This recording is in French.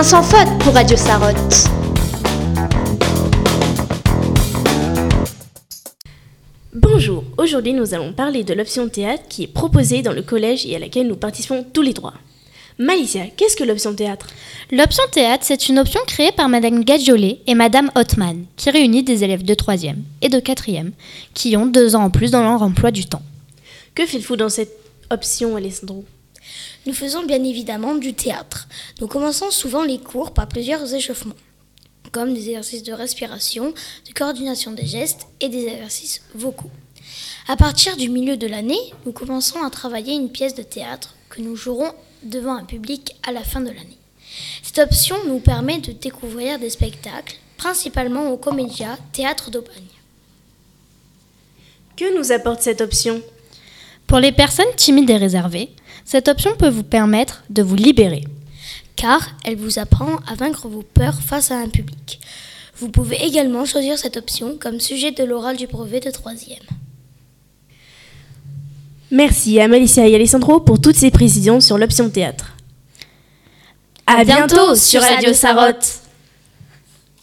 Un sans faute pour Radio Sarotte. Bonjour, aujourd'hui nous allons parler de l'option théâtre qui est proposée dans le collège et à laquelle nous participons tous les trois. Malicia, qu'est-ce que l'option théâtre? L'option théâtre, c'est une option créée par Madame Gadjolet et Madame Hotman, qui réunit des élèves de 3e et de 4e, qui ont deux ans en plus dans leur emploi du temps. Que faites-vous dans cette option, Alessandro? Nous faisons bien évidemment du théâtre. Nous commençons souvent les cours par plusieurs échauffements, comme des exercices de respiration, de coordination des gestes et des exercices vocaux. À partir du milieu de l'année, nous commençons à travailler une pièce de théâtre que nous jouerons devant un public à la fin de l'année. Cette option nous permet de découvrir des spectacles, principalement au Comédia Théâtre d'Aubagne. Que nous apporte cette option? Pour les personnes timides et réservées, cette option peut vous permettre de vous libérer. Car elle vous apprend à vaincre vos peurs face à un public. Vous pouvez également choisir cette option comme sujet de l'oral du brevet de 3e. Merci à Malicia et Alessandro pour toutes ces précisions sur l'option théâtre. À, bientôt sur Radio Sarotte.